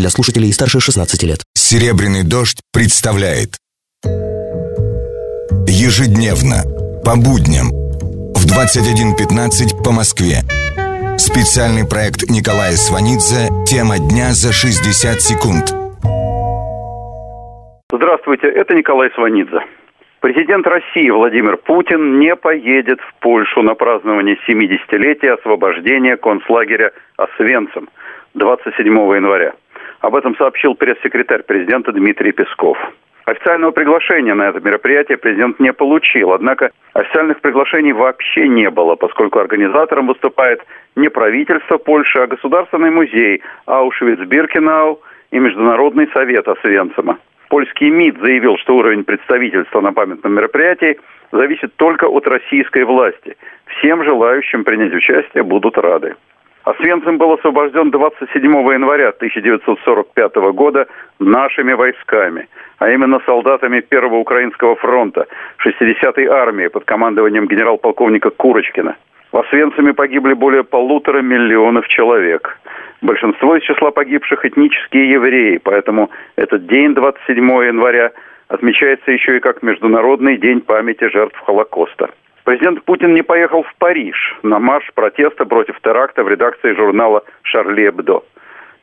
для слушателей старше 16 лет. «Серебряный дождь» представляет Ежедневно, по будням, в 21.15 по Москве. Специальный проект Николая Сванидзе «Тема дня за 60 секунд». Здравствуйте, это Николай Сванидзе. Президент России Владимир Путин не поедет в Польшу на празднование 70-летия освобождения концлагеря Освенцим 27 января. Об этом сообщил пресс-секретарь президента Дмитрий Песков. Официального приглашения на это мероприятие президент не получил, однако официальных приглашений вообще не было, поскольку организатором выступает не правительство Польши, а Государственный музей Аушвиц-Биркенау и Международный совет Освенцима. Польский МИД заявил, что уровень представительства на памятном мероприятии зависит только от российской власти. Всем желающим принять участие будут рады. Освенцим был освобожден 27 января 1945 года нашими войсками, а именно солдатами Первого Украинского фронта 60-й армии под командованием генерал-полковника Курочкина. В Освенциме погибли более полутора миллионов человек. Большинство из числа погибших этнические евреи, поэтому этот день, 27 января, отмечается еще и как Международный день памяти жертв Холокоста. Президент Путин не поехал в Париж на марш протеста против теракта в редакции журнала «Шарли Эбдо».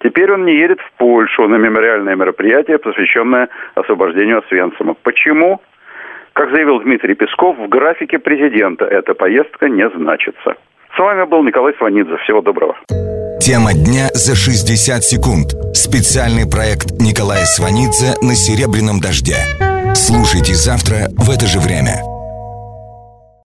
Теперь он не едет в Польшу на мемориальное мероприятие, посвященное освобождению Освенцима. Почему? Как заявил Дмитрий Песков, в графике президента эта поездка не значится. С вами был Николай Сванидзе. Всего доброго. Тема дня за 60 секунд. Специальный проект Николая Сванидзе на «Серебряном дожде». Слушайте завтра в это же время.